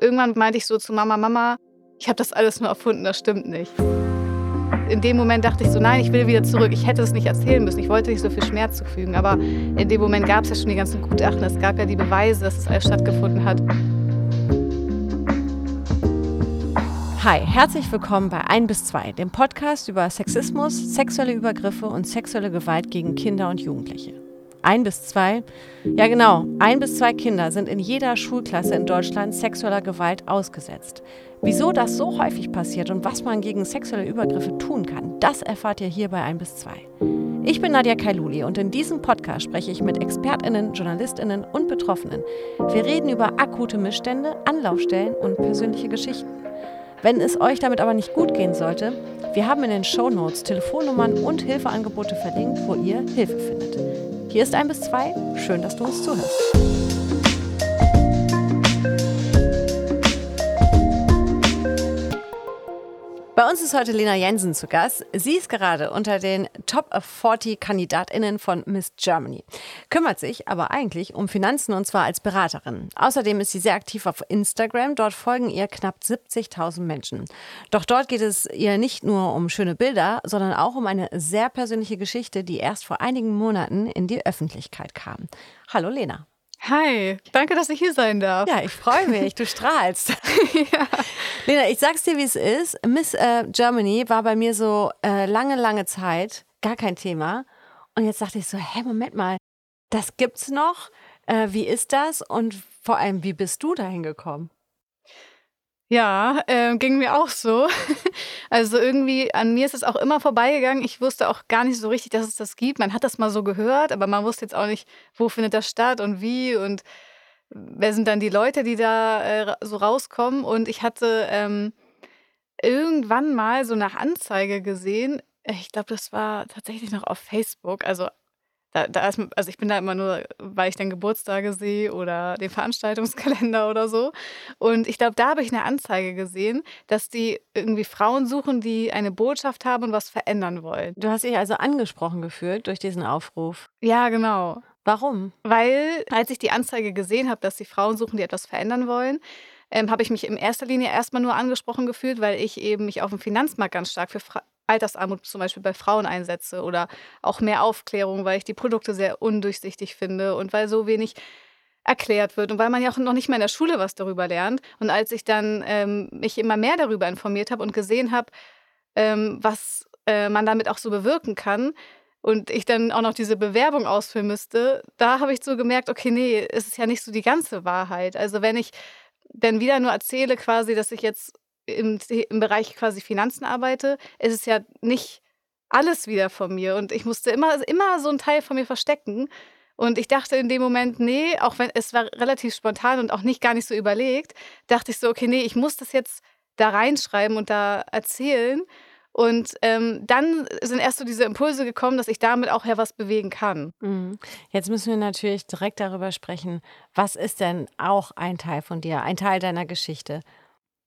Irgendwann meinte ich so zu Mama, Mama, ich habe das alles nur erfunden, das stimmt nicht. In dem Moment dachte ich so, nein, ich will wieder zurück. Ich hätte es nicht erzählen müssen. Ich wollte nicht so viel Schmerz zufügen. Aber in dem Moment gab es ja schon die ganzen Gutachten. Es gab ja die Beweise, dass es alles stattgefunden hat. Hi, herzlich willkommen bei 1 bis 2, dem Podcast über Sexismus, sexuelle Übergriffe und sexuelle Gewalt gegen Kinder und Jugendliche. Ein bis zwei, ja genau, ein bis zwei Kinder sind in jeder Schulklasse in Deutschland sexueller Gewalt ausgesetzt. Wieso das so häufig passiert und was man gegen sexuelle Übergriffe tun kann, das erfahrt ihr hier bei ein bis zwei. Ich bin Nadja Kailuli und in diesem Podcast spreche ich mit ExpertInnen, JournalistInnen und Betroffenen. Wir reden über akute Missstände, Anlaufstellen und persönliche Geschichten. Wenn es euch damit aber nicht gut gehen sollte, wir haben in den Show Notes Telefonnummern und Hilfeangebote verlinkt, wo ihr Hilfe findet. Hier ist ein bis zwei. Schön, dass du uns zuhörst. Bei uns ist heute Lena Jensen zu Gast. Sie ist gerade unter den Top 40 Kandidatinnen von Miss Germany, kümmert sich aber eigentlich um Finanzen und zwar als Beraterin. Außerdem ist sie sehr aktiv auf Instagram. Dort folgen ihr knapp 70.000 Menschen. Doch dort geht es ihr nicht nur um schöne Bilder, sondern auch um eine sehr persönliche Geschichte, die erst vor einigen Monaten in die Öffentlichkeit kam. Hallo Lena. Hi, danke, dass ich hier sein darf. Ja, ich freue mich, du strahlst. ja. Lena, ich sag's dir, wie es ist. Miss äh, Germany war bei mir so äh, lange, lange Zeit gar kein Thema. Und jetzt dachte ich so, hä, Moment mal, das gibt's noch? Äh, wie ist das? Und vor allem, wie bist du dahin gekommen? Ja, äh, ging mir auch so. Also irgendwie, an mir ist es auch immer vorbeigegangen. Ich wusste auch gar nicht so richtig, dass es das gibt. Man hat das mal so gehört, aber man wusste jetzt auch nicht, wo findet das statt und wie und wer sind dann die Leute, die da äh, so rauskommen. Und ich hatte ähm, irgendwann mal so eine Anzeige gesehen. Ich glaube, das war tatsächlich noch auf Facebook. Also da, da ist, also ich bin da immer nur, weil ich dann Geburtstage sehe oder den Veranstaltungskalender oder so. Und ich glaube, da habe ich eine Anzeige gesehen, dass die irgendwie Frauen suchen, die eine Botschaft haben und was verändern wollen. Du hast dich also angesprochen gefühlt durch diesen Aufruf. Ja, genau. Warum? Weil, als ich die Anzeige gesehen habe, dass die Frauen suchen, die etwas verändern wollen, ähm, habe ich mich in erster Linie erstmal nur angesprochen gefühlt, weil ich eben mich auf dem Finanzmarkt ganz stark für Fra Altersarmut zum Beispiel bei Frauen einsetze oder auch mehr Aufklärung, weil ich die Produkte sehr undurchsichtig finde und weil so wenig erklärt wird und weil man ja auch noch nicht mal in der Schule was darüber lernt. Und als ich dann ähm, mich immer mehr darüber informiert habe und gesehen habe, ähm, was äh, man damit auch so bewirken kann und ich dann auch noch diese Bewerbung ausfüllen müsste, da habe ich so gemerkt, okay, nee, es ist ja nicht so die ganze Wahrheit. Also wenn ich dann wieder nur erzähle quasi, dass ich jetzt im, im Bereich quasi Finanzen arbeite, ist es ja nicht alles wieder von mir. Und ich musste immer, immer so einen Teil von mir verstecken. Und ich dachte in dem Moment, nee, auch wenn es war relativ spontan und auch nicht gar nicht so überlegt, dachte ich so, okay, nee, ich muss das jetzt da reinschreiben und da erzählen. Und ähm, dann sind erst so diese Impulse gekommen, dass ich damit auch ja was bewegen kann. Mhm. Jetzt müssen wir natürlich direkt darüber sprechen, was ist denn auch ein Teil von dir, ein Teil deiner Geschichte?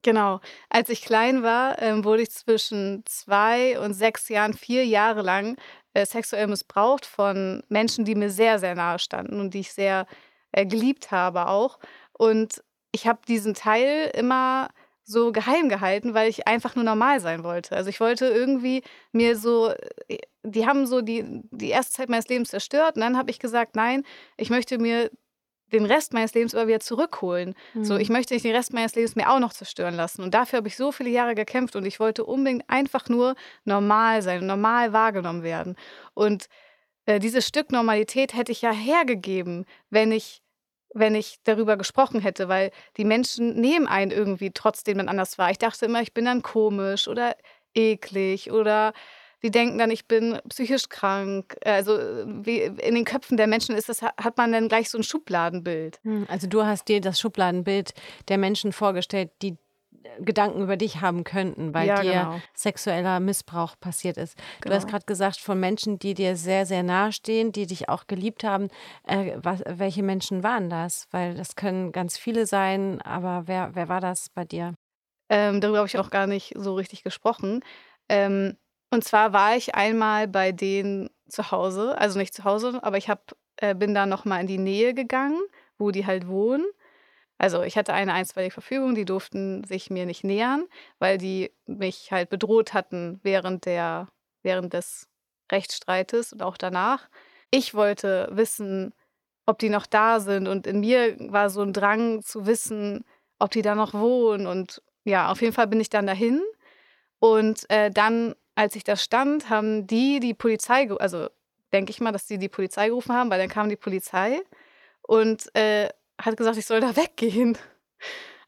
Genau. Als ich klein war, ähm, wurde ich zwischen zwei und sechs Jahren, vier Jahre lang äh, sexuell missbraucht von Menschen, die mir sehr, sehr nahe standen und die ich sehr äh, geliebt habe auch. Und ich habe diesen Teil immer so geheim gehalten, weil ich einfach nur normal sein wollte. Also ich wollte irgendwie mir so, äh, die haben so die, die erste Zeit meines Lebens zerstört und dann habe ich gesagt, nein, ich möchte mir den Rest meines Lebens aber wieder zurückholen. Mhm. So, ich möchte nicht den Rest meines Lebens mir auch noch zerstören lassen. Und dafür habe ich so viele Jahre gekämpft und ich wollte unbedingt einfach nur normal sein, normal wahrgenommen werden. Und äh, dieses Stück Normalität hätte ich ja hergegeben, wenn ich wenn ich darüber gesprochen hätte, weil die Menschen nehmen einen irgendwie, trotzdem man anders war. Ich dachte immer, ich bin dann komisch oder eklig oder die denken dann, ich bin psychisch krank. Also wie in den Köpfen der Menschen ist das, hat man dann gleich so ein Schubladenbild. Hm, also du hast dir das Schubladenbild der Menschen vorgestellt, die äh, Gedanken über dich haben könnten, weil ja, dir genau. sexueller Missbrauch passiert ist. Genau. Du hast genau. gerade gesagt, von Menschen, die dir sehr, sehr nahe stehen, die dich auch geliebt haben. Äh, was, welche Menschen waren das? Weil das können ganz viele sein, aber wer, wer war das bei dir? Ähm, darüber habe ich auch gar nicht so richtig gesprochen. Ähm, und zwar war ich einmal bei denen zu Hause, also nicht zu Hause, aber ich habe äh, bin da noch mal in die Nähe gegangen, wo die halt wohnen. Also ich hatte eine einstweilige Verfügung, die durften sich mir nicht nähern, weil die mich halt bedroht hatten während der, während des Rechtsstreites und auch danach. Ich wollte wissen, ob die noch da sind und in mir war so ein Drang zu wissen, ob die da noch wohnen und ja, auf jeden Fall bin ich dann dahin und äh, dann, als ich da stand, haben die die Polizei, also denke ich mal, dass die die Polizei gerufen haben, weil dann kam die Polizei und äh, hat gesagt, ich soll da weggehen.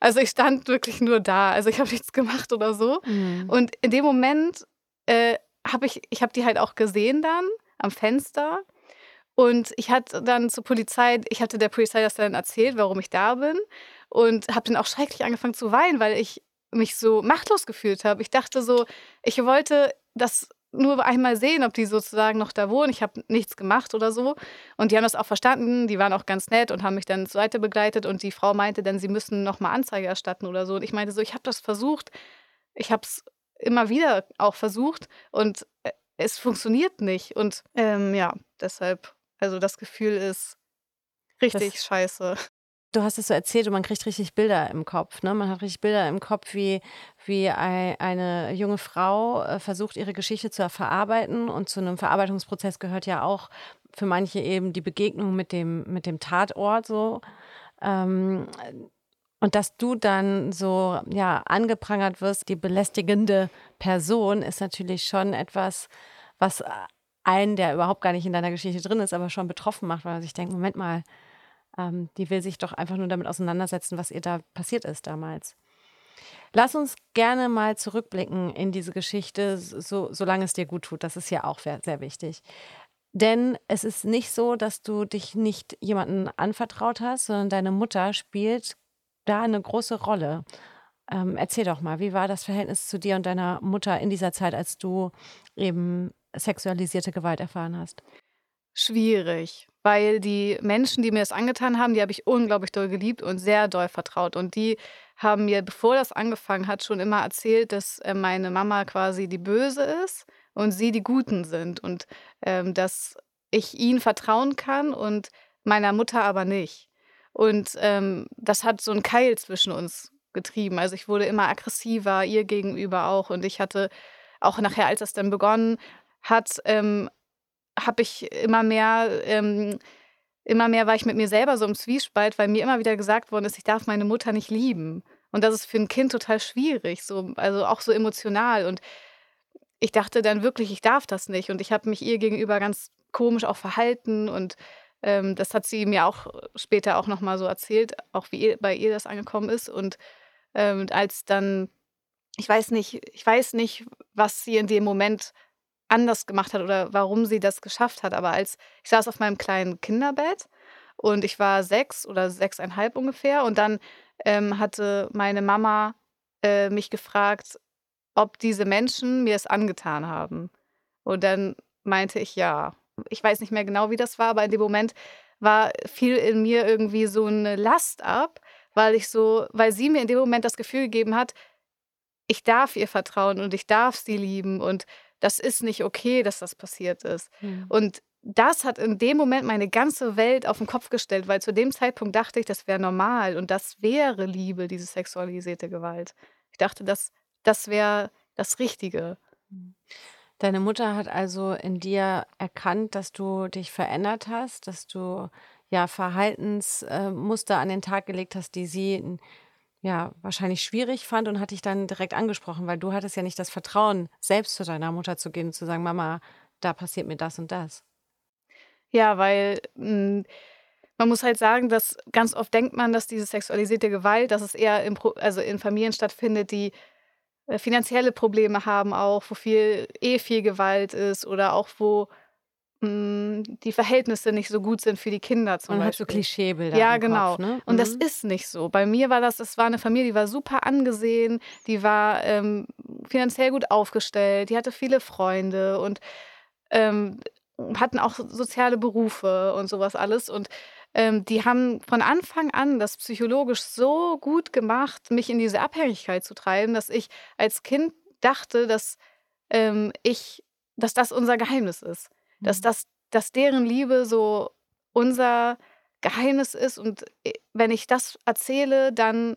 Also ich stand wirklich nur da. Also ich habe nichts gemacht oder so. Mhm. Und in dem Moment äh, habe ich, ich habe die halt auch gesehen dann am Fenster. Und ich hatte dann zur Polizei, ich hatte der Polizei das dann erzählt, warum ich da bin. Und habe dann auch schrecklich angefangen zu weinen, weil ich mich so machtlos gefühlt habe. Ich dachte so, ich wollte das nur einmal sehen, ob die sozusagen noch da wohnen. Ich habe nichts gemacht oder so. Und die haben das auch verstanden. Die waren auch ganz nett und haben mich dann zur Seite begleitet. Und die Frau meinte dann, sie müssen nochmal Anzeige erstatten oder so. Und ich meinte so, ich habe das versucht. Ich habe es immer wieder auch versucht. Und äh, es funktioniert nicht. Und ähm, ja, deshalb, also das Gefühl ist richtig das, scheiße. Du hast es so erzählt und man kriegt richtig Bilder im Kopf. Ne? Man hat richtig Bilder im Kopf, wie, wie eine junge Frau äh, versucht, ihre Geschichte zu verarbeiten. Und zu einem Verarbeitungsprozess gehört ja auch für manche eben die Begegnung mit dem, mit dem Tatort so. Ähm, und dass du dann so ja angeprangert wirst, die belästigende Person, ist natürlich schon etwas, was einen, der überhaupt gar nicht in deiner Geschichte drin ist, aber schon betroffen macht, weil man sich denkt, Moment mal, ähm, die will sich doch einfach nur damit auseinandersetzen, was ihr da passiert ist damals. Lass uns gerne mal zurückblicken in diese Geschichte, so, solange es dir gut tut. Das ist ja auch sehr wichtig. Denn es ist nicht so, dass du dich nicht jemandem anvertraut hast, sondern deine Mutter spielt da eine große Rolle. Ähm, erzähl doch mal, wie war das Verhältnis zu dir und deiner Mutter in dieser Zeit, als du eben sexualisierte Gewalt erfahren hast? Schwierig, weil die Menschen, die mir das angetan haben, die habe ich unglaublich doll geliebt und sehr doll vertraut. Und die haben mir, bevor das angefangen hat, schon immer erzählt, dass äh, meine Mama quasi die Böse ist und sie die Guten sind und ähm, dass ich ihnen vertrauen kann und meiner Mutter aber nicht. Und ähm, das hat so einen Keil zwischen uns getrieben. Also ich wurde immer aggressiver, ihr gegenüber auch. Und ich hatte auch nachher, als das dann begonnen hat, ähm, habe ich immer mehr, ähm, immer mehr war ich mit mir selber so im Zwiespalt, weil mir immer wieder gesagt worden ist, ich darf meine Mutter nicht lieben. Und das ist für ein Kind total schwierig, so, also auch so emotional. Und ich dachte dann wirklich, ich darf das nicht. Und ich habe mich ihr gegenüber ganz komisch auch verhalten. Und ähm, das hat sie mir auch später auch nochmal so erzählt, auch wie ihr, bei ihr das angekommen ist. Und ähm, als dann, ich weiß nicht, ich weiß nicht, was sie in dem Moment anders gemacht hat oder warum sie das geschafft hat. Aber als ich saß auf meinem kleinen Kinderbett und ich war sechs oder sechseinhalb ungefähr und dann ähm, hatte meine Mama äh, mich gefragt, ob diese Menschen mir es angetan haben. Und dann meinte ich ja. Ich weiß nicht mehr genau, wie das war, aber in dem Moment war viel in mir irgendwie so eine Last ab, weil ich so, weil sie mir in dem Moment das Gefühl gegeben hat, ich darf ihr vertrauen und ich darf sie lieben und das ist nicht okay, dass das passiert ist. Mhm. Und das hat in dem Moment meine ganze Welt auf den Kopf gestellt, weil zu dem Zeitpunkt dachte ich, das wäre normal und das wäre Liebe, diese sexualisierte Gewalt. Ich dachte, das, das wäre das Richtige. Mhm. Deine Mutter hat also in dir erkannt, dass du dich verändert hast, dass du ja Verhaltensmuster an den Tag gelegt hast, die sie ja, wahrscheinlich schwierig fand und hat dich dann direkt angesprochen, weil du hattest ja nicht das Vertrauen, selbst zu deiner Mutter zu gehen und zu sagen, Mama, da passiert mir das und das. Ja, weil hm, man muss halt sagen, dass ganz oft denkt man, dass diese sexualisierte Gewalt, dass es eher in, also in Familien stattfindet, die äh, finanzielle Probleme haben auch, wo viel eh viel Gewalt ist oder auch wo die Verhältnisse nicht so gut sind für die Kinder zum Man hat so Klischeebilder Ja, genau. Kopf, ne? Und das mhm. ist nicht so. Bei mir war das, es war eine Familie, die war super angesehen, die war ähm, finanziell gut aufgestellt, die hatte viele Freunde und ähm, hatten auch soziale Berufe und sowas alles. Und ähm, die haben von Anfang an das psychologisch so gut gemacht, mich in diese Abhängigkeit zu treiben, dass ich als Kind dachte, dass ähm, ich, dass das unser Geheimnis ist dass, mhm. das, dass deren Liebe so unser Geheimnis ist und äh, wenn ich das erzähle, dann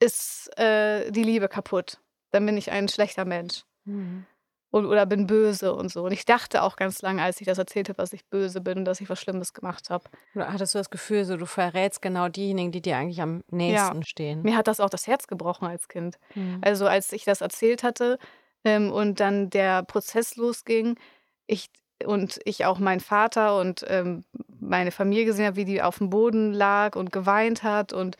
ist äh, die Liebe kaputt. Dann bin ich ein schlechter Mensch. Mhm. Und, oder bin böse und so. Und ich dachte auch ganz lange, als ich das erzählt habe, dass ich böse bin und dass ich was Schlimmes gemacht habe. Hattest du das Gefühl, so du verrätst genau diejenigen, die dir eigentlich am nächsten ja. stehen? Mir hat das auch das Herz gebrochen als Kind. Mhm. Also als ich das erzählt hatte ähm, und dann der Prozess losging, ich und ich auch meinen Vater und ähm, meine Familie gesehen habe, wie die auf dem Boden lag und geweint hat und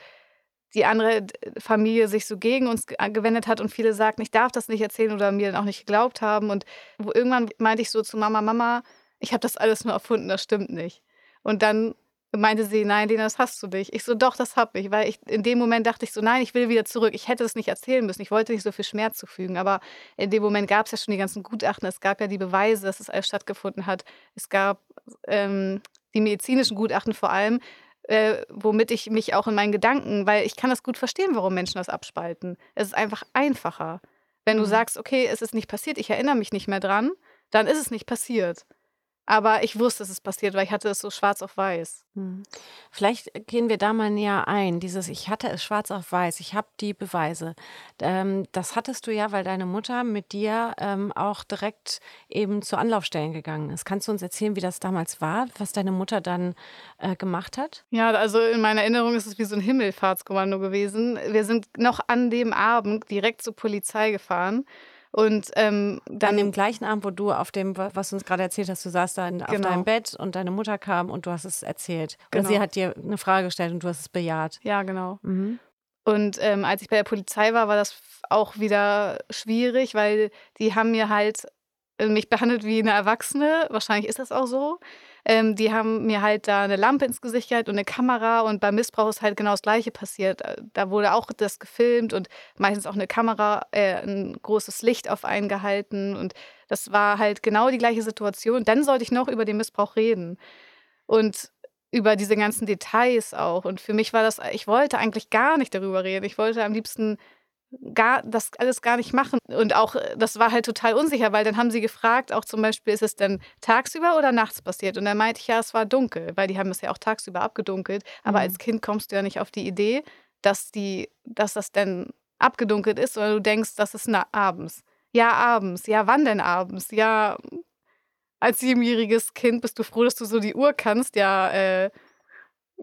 die andere Familie sich so gegen uns gewendet hat und viele sagten, ich darf das nicht erzählen oder mir dann auch nicht geglaubt haben. Und irgendwann meinte ich so zu Mama, Mama, ich habe das alles nur erfunden, das stimmt nicht. Und dann meinte sie, nein, Lena, das hast du nicht. Ich so, doch, das habe ich, weil ich in dem Moment dachte ich so, nein, ich will wieder zurück. Ich hätte es nicht erzählen müssen. Ich wollte nicht so viel Schmerz zufügen, aber in dem Moment gab es ja schon die ganzen Gutachten. Es gab ja die Beweise, dass es alles stattgefunden hat. Es gab ähm, die medizinischen Gutachten vor allem, äh, womit ich mich auch in meinen Gedanken, weil ich kann das gut verstehen, warum Menschen das abspalten. Es ist einfach einfacher. Wenn du mhm. sagst, okay, es ist nicht passiert, ich erinnere mich nicht mehr dran, dann ist es nicht passiert. Aber ich wusste, dass es passiert, weil ich hatte es so schwarz auf weiß. Hm. Vielleicht gehen wir da mal näher ein. Dieses Ich hatte es schwarz auf weiß, ich habe die Beweise. Ähm, das hattest du ja, weil deine Mutter mit dir ähm, auch direkt eben zu Anlaufstellen gegangen ist. Kannst du uns erzählen, wie das damals war, was deine Mutter dann äh, gemacht hat? Ja, also in meiner Erinnerung ist es wie so ein Himmelfahrtskommando gewesen. Wir sind noch an dem Abend direkt zur Polizei gefahren und ähm, dann. An dem gleichen Abend, wo du auf dem, was du uns gerade erzählt hast, du saßt da in, genau. auf deinem Bett und deine Mutter kam und du hast es erzählt. Genau. Oder sie hat dir eine Frage gestellt und du hast es bejaht. Ja, genau. Mhm. Und ähm, als ich bei der Polizei war, war das auch wieder schwierig, weil die haben mir halt äh, mich behandelt wie eine Erwachsene. Wahrscheinlich ist das auch so. Ähm, die haben mir halt da eine Lampe ins Gesicht gehalten und eine Kamera und beim Missbrauch ist halt genau das Gleiche passiert. Äh, da wurde auch das gefilmt und meistens auch eine Kamera, äh, ein großes Licht auf einen gehalten und das war halt genau die gleiche Situation. Dann sollte ich noch über den Missbrauch reden und über diese ganzen Details auch. Und für mich war das, ich wollte eigentlich gar nicht darüber reden. Ich wollte am liebsten gar, das alles gar nicht machen. Und auch, äh, das war halt total unsicher, weil dann haben sie gefragt, auch zum Beispiel, ist es denn tagsüber oder nachts passiert? Und dann meinte ich, ja, es war dunkel, weil die haben es ja auch tagsüber abgedunkelt. Aber mhm. als Kind kommst du ja nicht auf die Idee, dass, die, dass das denn abgedunkelt ist, sondern du denkst, das ist abends. Ja, abends. Ja, wann denn abends? Ja, als siebenjähriges Kind bist du froh, dass du so die Uhr kannst. Ja, äh,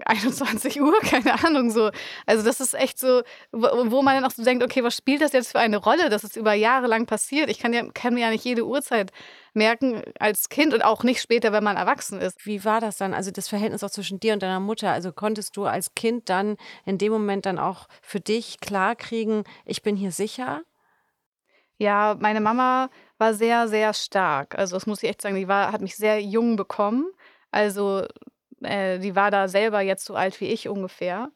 21 Uhr, keine Ahnung, so. Also das ist echt so, wo man dann auch so denkt, okay, was spielt das jetzt für eine Rolle, dass es über Jahre lang passiert? Ich kann, ja, kann mir ja nicht jede Uhrzeit merken als Kind und auch nicht später, wenn man erwachsen ist. Wie war das dann? Also das Verhältnis auch zwischen dir und deiner Mutter. Also konntest du als Kind dann in dem Moment dann auch für dich klar kriegen, ich bin hier sicher? Ja, meine Mama war sehr, sehr stark. Also das muss ich echt sagen, die war, hat mich sehr jung bekommen. Also äh, die war da selber jetzt so alt wie ich ungefähr.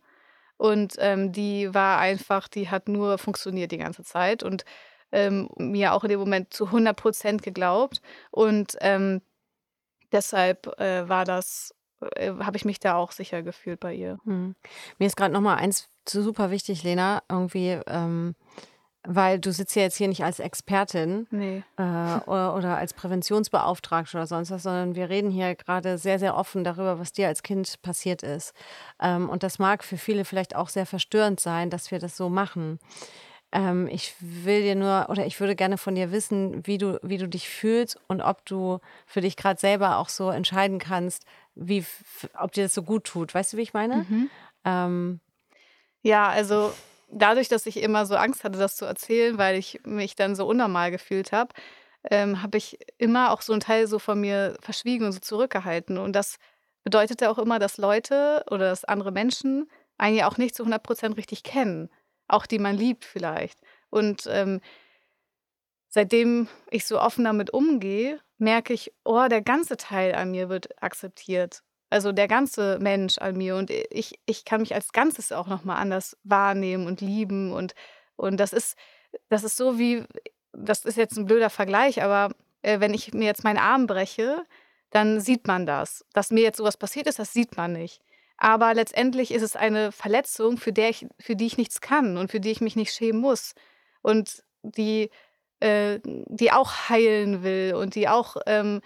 Und ähm, die war einfach, die hat nur funktioniert die ganze Zeit und ähm, mir auch in dem Moment zu 100 Prozent geglaubt. Und ähm, deshalb äh, war das, äh, habe ich mich da auch sicher gefühlt bei ihr. Hm. Mir ist gerade noch mal eins super wichtig, Lena, irgendwie ähm, weil du sitzt ja jetzt hier nicht als Expertin nee. äh, oder, oder, als Präventionsbeauftragte oder sonst was, sondern wir reden hier gerade sehr, sehr offen darüber, was dir als Kind passiert ist. Ähm, und das mag für viele vielleicht auch sehr verstörend sein, dass wir das so machen. Ähm, ich will dir nur, oder ich würde gerne von dir wissen, wie du, wie du dich fühlst und ob du für dich gerade selber auch so entscheiden kannst, wie, ob dir das so gut tut. Weißt du, wie ich meine? Mhm. Ähm, ja, also dadurch, dass ich immer so Angst hatte, das zu erzählen, weil ich mich dann so unnormal gefühlt habe, ähm, habe ich immer auch so einen Teil so von mir verschwiegen und so zurückgehalten. Und das bedeutete auch immer, dass Leute oder dass andere Menschen einen ja auch nicht zu 100 Prozent richtig kennen. Auch die man liebt vielleicht. Und ähm, seitdem ich so offen damit umgehe, merke ich, oh, der ganze Teil an mir wird akzeptiert. Also der ganze Mensch an mir und ich ich kann mich als Ganzes auch noch mal anders wahrnehmen und lieben und und das ist das ist so wie das ist jetzt ein blöder Vergleich, aber, äh, wenn ich mir jetzt meinen Arm breche, dann sieht man das. Dass mir jetzt sowas passiert ist, das sieht man nicht. Aber letztendlich ist es eine Verletzung, für der ich für die ich nichts kann und für die ich mich nicht schämen muss und die äh, die auch heilen will und die auch, ähm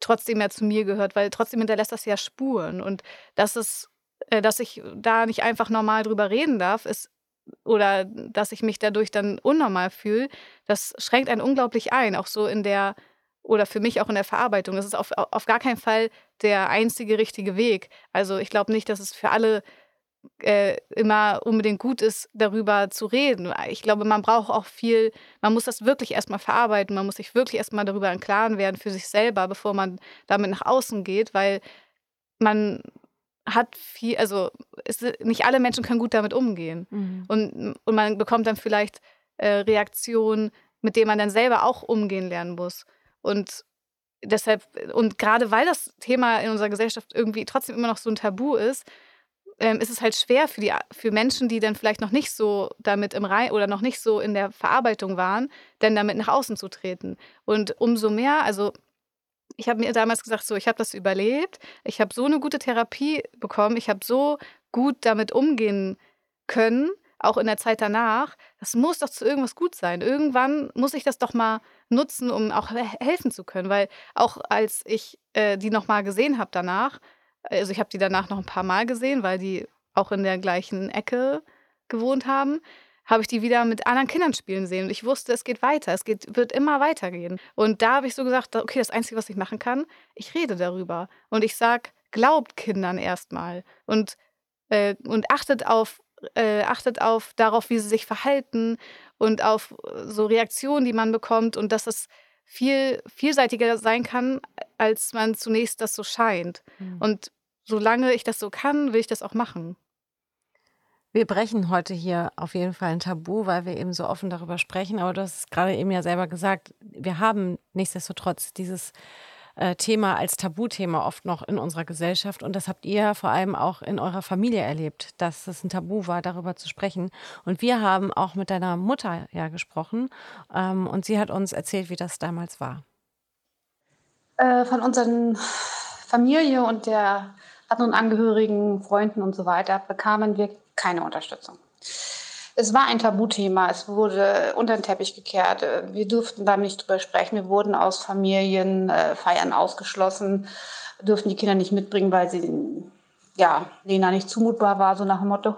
trotzdem ja zu mir gehört, weil trotzdem hinterlässt das ja Spuren. Und dass es, äh, dass ich da nicht einfach normal drüber reden darf, ist oder dass ich mich dadurch dann unnormal fühle, das schränkt einen unglaublich ein, auch so in der oder für mich auch in der Verarbeitung. Das ist auf, auf gar keinen Fall der einzige richtige Weg. Also ich glaube nicht, dass es für alle äh, immer unbedingt gut ist, darüber zu reden. Ich glaube, man braucht auch viel, man muss das wirklich erstmal verarbeiten, man muss sich wirklich erstmal darüber im Klaren werden für sich selber, bevor man damit nach außen geht, weil man hat viel, also es, nicht alle Menschen können gut damit umgehen. Mhm. Und, und man bekommt dann vielleicht äh, Reaktionen, mit denen man dann selber auch umgehen lernen muss. Und deshalb, und gerade weil das Thema in unserer Gesellschaft irgendwie trotzdem immer noch so ein Tabu ist, ähm, ist es halt schwer für, die, für Menschen, die dann vielleicht noch nicht so damit im Rein oder noch nicht so in der Verarbeitung waren, dann damit nach außen zu treten. Und umso mehr, also ich habe mir damals gesagt, so, ich habe das überlebt, ich habe so eine gute Therapie bekommen, ich habe so gut damit umgehen können, auch in der Zeit danach. Das muss doch zu irgendwas gut sein. Irgendwann muss ich das doch mal nutzen, um auch helfen zu können, weil auch als ich äh, die noch mal gesehen habe danach, also ich habe die danach noch ein paar Mal gesehen, weil die auch in der gleichen Ecke gewohnt haben, habe ich die wieder mit anderen Kindern spielen sehen. Und ich wusste, es geht weiter, es geht, wird immer weitergehen. Und da habe ich so gesagt, okay, das Einzige, was ich machen kann, ich rede darüber. Und ich sage, glaubt Kindern erstmal und, äh, und achtet auf äh, achtet auf darauf, wie sie sich verhalten und auf so Reaktionen, die man bekommt und dass es viel vielseitiger sein kann, als man zunächst das so scheint. Mhm. Und solange ich das so kann, will ich das auch machen. Wir brechen heute hier auf jeden Fall ein Tabu, weil wir eben so offen darüber sprechen. Aber du hast es gerade eben ja selber gesagt, wir haben nichtsdestotrotz dieses äh, Thema als Tabuthema oft noch in unserer Gesellschaft. Und das habt ihr vor allem auch in eurer Familie erlebt, dass es ein Tabu war, darüber zu sprechen. Und wir haben auch mit deiner Mutter ja gesprochen. Ähm, und sie hat uns erzählt, wie das damals war. Äh, von unseren Familie und der anderen Angehörigen, Freunden und so weiter bekamen wir keine Unterstützung. Es war ein Tabuthema, es wurde unter den Teppich gekehrt. Wir durften da nicht drüber sprechen. Wir wurden aus Familienfeiern äh, ausgeschlossen, durften die Kinder nicht mitbringen, weil sie ja, Lena nicht zumutbar war, so nach dem Motto.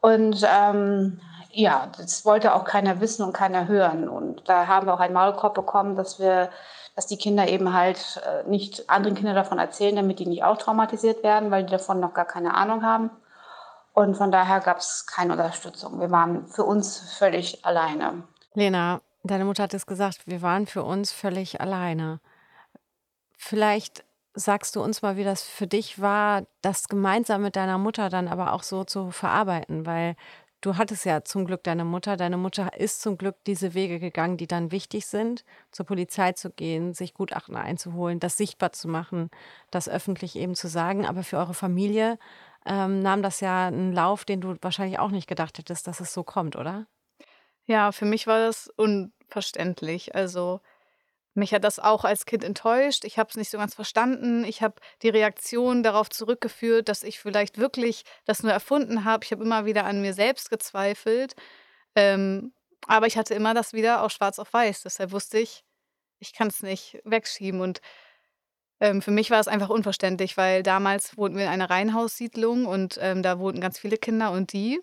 Und ähm, ja, das wollte auch keiner wissen und keiner hören. Und da haben wir auch einen Maulkorb bekommen, dass wir dass die Kinder eben halt äh, nicht anderen Kindern davon erzählen, damit die nicht auch traumatisiert werden, weil die davon noch gar keine Ahnung haben. Und von daher gab es keine Unterstützung. Wir waren für uns völlig alleine. Lena, deine Mutter hat es gesagt, wir waren für uns völlig alleine. Vielleicht sagst du uns mal, wie das für dich war, das gemeinsam mit deiner Mutter dann aber auch so zu verarbeiten, weil Du hattest ja zum Glück deine Mutter. Deine Mutter ist zum Glück diese Wege gegangen, die dann wichtig sind, zur Polizei zu gehen, sich Gutachten einzuholen, das sichtbar zu machen, das öffentlich eben zu sagen. Aber für eure Familie ähm, nahm das ja einen Lauf, den du wahrscheinlich auch nicht gedacht hättest, dass es so kommt, oder? Ja, für mich war das unverständlich. Also mich hat das auch als Kind enttäuscht. Ich habe es nicht so ganz verstanden. Ich habe die Reaktion darauf zurückgeführt, dass ich vielleicht wirklich das nur erfunden habe. Ich habe immer wieder an mir selbst gezweifelt. Ähm, aber ich hatte immer das wieder auch schwarz auf weiß. Deshalb wusste ich, ich kann es nicht wegschieben. Und ähm, für mich war es einfach unverständlich, weil damals wohnten wir in einer Reihenhaussiedlung und ähm, da wohnten ganz viele Kinder und die,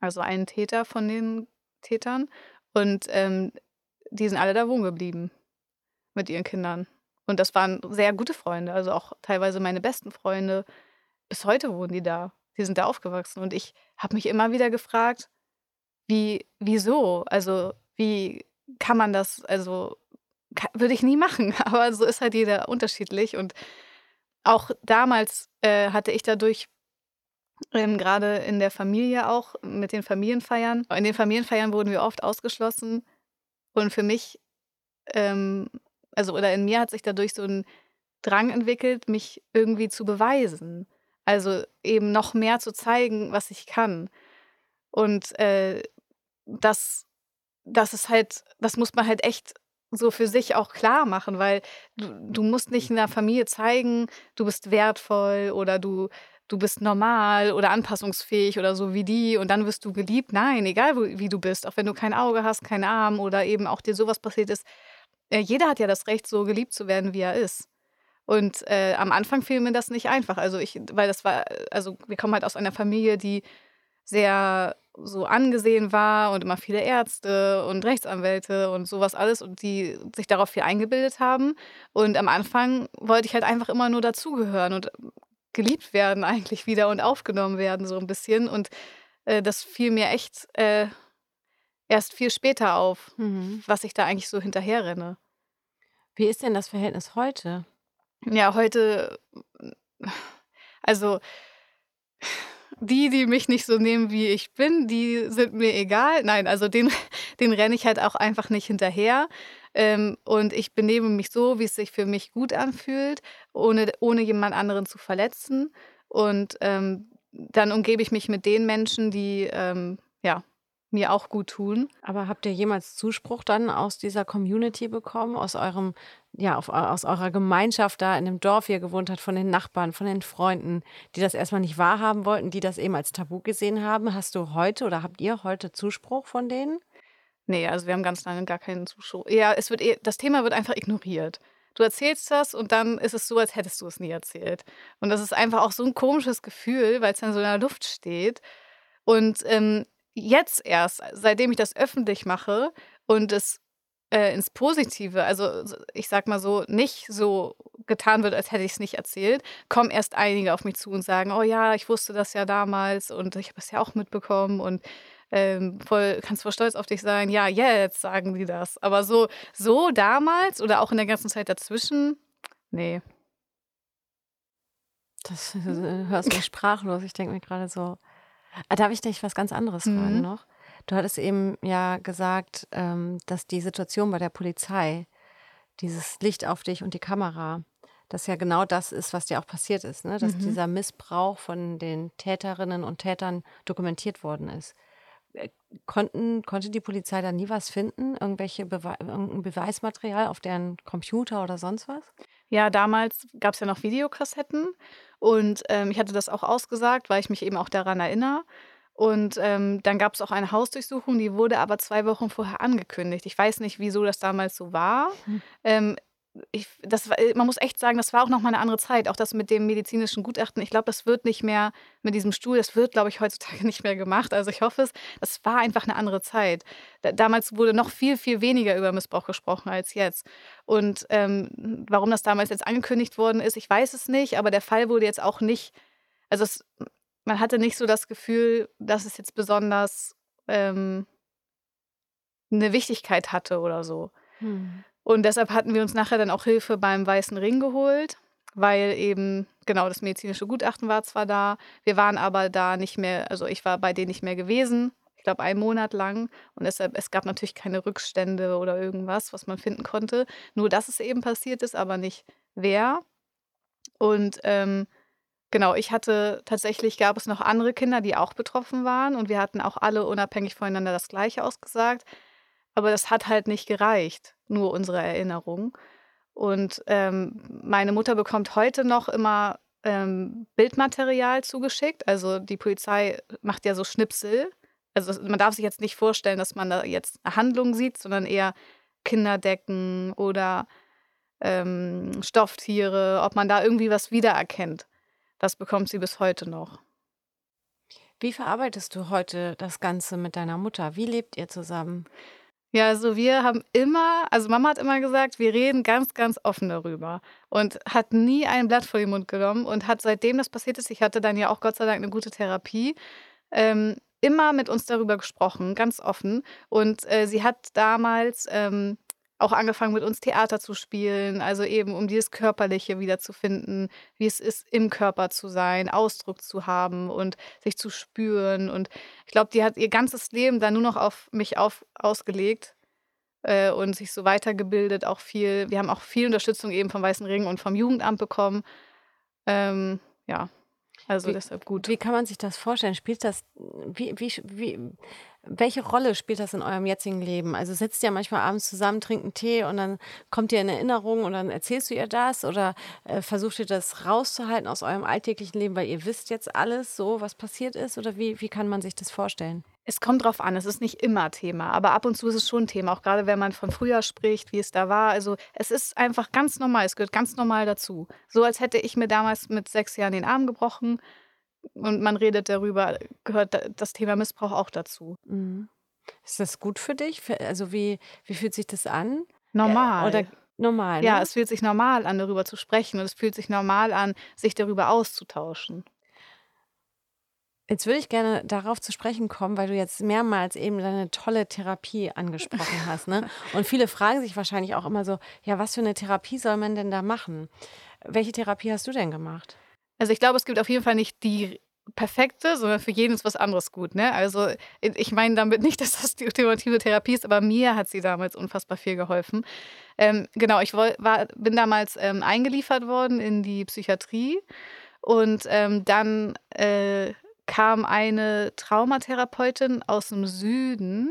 also ein Täter von den Tätern, und ähm, die sind alle da wohnen geblieben mit ihren Kindern. Und das waren sehr gute Freunde, also auch teilweise meine besten Freunde. Bis heute wohnen die da. Die sind da aufgewachsen. Und ich habe mich immer wieder gefragt, wie, wieso? Also, wie kann man das, also würde ich nie machen, aber so ist halt jeder unterschiedlich. Und auch damals äh, hatte ich dadurch ähm, gerade in der Familie auch mit den Familienfeiern. In den Familienfeiern wurden wir oft ausgeschlossen. Und für mich ähm, also oder in mir hat sich dadurch so ein Drang entwickelt, mich irgendwie zu beweisen. Also eben noch mehr zu zeigen, was ich kann. Und äh, das, das ist halt, das muss man halt echt so für sich auch klar machen, weil du, du musst nicht in der Familie zeigen, du bist wertvoll oder du, du bist normal oder anpassungsfähig oder so wie die und dann wirst du geliebt. Nein, egal wo, wie du bist, auch wenn du kein Auge hast, keinen Arm oder eben auch dir sowas passiert ist, äh, jeder hat ja das Recht, so geliebt zu werden, wie er ist. Und äh, am Anfang fiel mir das nicht einfach. Also ich, weil das war, also wir kommen halt aus einer Familie, die sehr so angesehen war und immer viele Ärzte und Rechtsanwälte und sowas alles und die sich darauf viel eingebildet haben. Und am Anfang wollte ich halt einfach immer nur dazugehören und geliebt werden eigentlich wieder und aufgenommen werden so ein bisschen. Und äh, das fiel mir echt äh, erst viel später auf, mhm. was ich da eigentlich so hinterherrenne. Wie ist denn das Verhältnis heute? Ja, heute, also die, die mich nicht so nehmen, wie ich bin, die sind mir egal. Nein, also den, den renne ich halt auch einfach nicht hinterher. Ähm, und ich benehme mich so, wie es sich für mich gut anfühlt, ohne, ohne jemand anderen zu verletzen. Und ähm, dann umgebe ich mich mit den Menschen, die ähm, ja, mir auch gut tun. Aber habt ihr jemals Zuspruch dann aus dieser Community bekommen, aus eurem, ja, auf, aus eurer Gemeinschaft da in dem Dorf, ihr gewohnt habt, von den Nachbarn, von den Freunden, die das erstmal nicht wahrhaben wollten, die das eben als Tabu gesehen haben? Hast du heute oder habt ihr heute Zuspruch von denen? Nee, also wir haben ganz lange gar keinen Zuspruch. Ja, es wird eh, das Thema wird einfach ignoriert. Du erzählst das und dann ist es so, als hättest du es nie erzählt. Und das ist einfach auch so ein komisches Gefühl, weil es dann so in der Luft steht. Und ähm, jetzt erst, seitdem ich das öffentlich mache und es äh, ins Positive, also ich sag mal so, nicht so getan wird, als hätte ich es nicht erzählt, kommen erst einige auf mich zu und sagen, oh ja, ich wusste das ja damals und ich habe es ja auch mitbekommen und ähm, voll, kannst voll stolz auf dich sein. Ja, jetzt sagen die das. Aber so, so damals oder auch in der ganzen Zeit dazwischen, nee. Das äh, hörst mich sprachlos. Ich denke mir gerade so, darf ich dich was ganz anderes fragen mhm. noch? Du hattest eben ja gesagt, ähm, dass die Situation bei der Polizei, dieses Licht auf dich und die Kamera, das ja genau das ist, was dir auch passiert ist, ne? dass mhm. dieser Missbrauch von den Täterinnen und Tätern dokumentiert worden ist. Äh, konnten, konnte die Polizei da nie was finden? Irgendwelche Bewe irgendein Beweismaterial auf deren Computer oder sonst was? Ja, damals gab es ja noch Videokassetten und ähm, ich hatte das auch ausgesagt, weil ich mich eben auch daran erinnere. Und ähm, dann gab es auch eine Hausdurchsuchung, die wurde aber zwei Wochen vorher angekündigt. Ich weiß nicht, wieso das damals so war. Hm. Ähm, ich, das, äh, man muss echt sagen, das war auch nochmal eine andere Zeit. Auch das mit dem medizinischen Gutachten. Ich glaube, das wird nicht mehr mit diesem Stuhl, das wird, glaube ich, heutzutage nicht mehr gemacht. Also ich hoffe es. Das war einfach eine andere Zeit. Da, damals wurde noch viel, viel weniger über Missbrauch gesprochen als jetzt. Und ähm, warum das damals jetzt angekündigt worden ist, ich weiß es nicht. Aber der Fall wurde jetzt auch nicht, also es, man hatte nicht so das Gefühl, dass es jetzt besonders ähm, eine Wichtigkeit hatte oder so. Hm. Und deshalb hatten wir uns nachher dann auch Hilfe beim Weißen Ring geholt, weil eben, genau, das medizinische Gutachten war zwar da, wir waren aber da nicht mehr, also ich war bei denen nicht mehr gewesen, ich glaube einen Monat lang. Und deshalb, es gab natürlich keine Rückstände oder irgendwas, was man finden konnte. Nur, dass es eben passiert ist, aber nicht wer. Und ähm, genau, ich hatte tatsächlich, gab es noch andere Kinder, die auch betroffen waren. Und wir hatten auch alle unabhängig voneinander das Gleiche ausgesagt. Aber das hat halt nicht gereicht, nur unsere Erinnerung. Und ähm, meine Mutter bekommt heute noch immer ähm, Bildmaterial zugeschickt. Also die Polizei macht ja so Schnipsel. Also man darf sich jetzt nicht vorstellen, dass man da jetzt eine Handlung sieht, sondern eher Kinderdecken oder ähm, Stofftiere, ob man da irgendwie was wiedererkennt. Das bekommt sie bis heute noch. Wie verarbeitest du heute das Ganze mit deiner Mutter? Wie lebt ihr zusammen? Ja, also wir haben immer, also Mama hat immer gesagt, wir reden ganz, ganz offen darüber und hat nie ein Blatt vor den Mund genommen und hat seitdem das passiert ist, ich hatte dann ja auch Gott sei Dank eine gute Therapie, ähm, immer mit uns darüber gesprochen, ganz offen. Und äh, sie hat damals ähm, auch angefangen mit uns Theater zu spielen, also eben um dieses Körperliche wiederzufinden, wie es ist, im Körper zu sein, Ausdruck zu haben und sich zu spüren. Und ich glaube, die hat ihr ganzes Leben dann nur noch auf mich auf, ausgelegt äh, und sich so weitergebildet, auch viel. Wir haben auch viel Unterstützung eben vom Weißen Ring und vom Jugendamt bekommen. Ähm, ja, also wie, deshalb gut. Wie kann man sich das vorstellen? Spielt das, wie, wie, wie, welche Rolle spielt das in eurem jetzigen Leben? Also sitzt ihr manchmal abends zusammen, trinkt einen Tee und dann kommt ihr in Erinnerung und dann erzählst du ihr das oder äh, versucht ihr das rauszuhalten aus eurem alltäglichen Leben, weil ihr wisst jetzt alles so, was passiert ist oder wie, wie kann man sich das vorstellen? Es kommt drauf an, es ist nicht immer Thema, aber ab und zu ist es schon Thema, auch gerade wenn man von früher spricht, wie es da war. Also, es ist einfach ganz normal, es gehört ganz normal dazu. So als hätte ich mir damals mit 6 Jahren den Arm gebrochen und man redet darüber, gehört das Thema Missbrauch auch dazu. Mhm. Ist das gut für dich? also, wie wie fühlt sich das an? Normal. oder normal, Ja, ne? es fühlt sich normal an, darüber zu sprechen und es fühlt sich normal an, sich darüber auszutauschen. Jetzt würde ich gerne darauf zu sprechen kommen, weil du jetzt mehrmals eben deine tolle Therapie angesprochen hast, ne? Und viele fragen sich wahrscheinlich auch immer so: „Ja, was für eine Therapie soll man denn da machen?“ Welche Therapie hast du denn gemacht? Also, ich glaube, es gibt auf jeden Fall nicht die perfekte, sondern für jeden ist was anderes gut, ne? Also, ich meine damit nicht, dass das die ultimative Therapie ist, aber mir hat sie damals unfassbar viel geholfen. Ähm, genau, ich war bin damals, ähm, eingeliefert worden in die Psychiatrie und, ähm, dann, äh, kam eine Traumatherapeutin aus dem Süden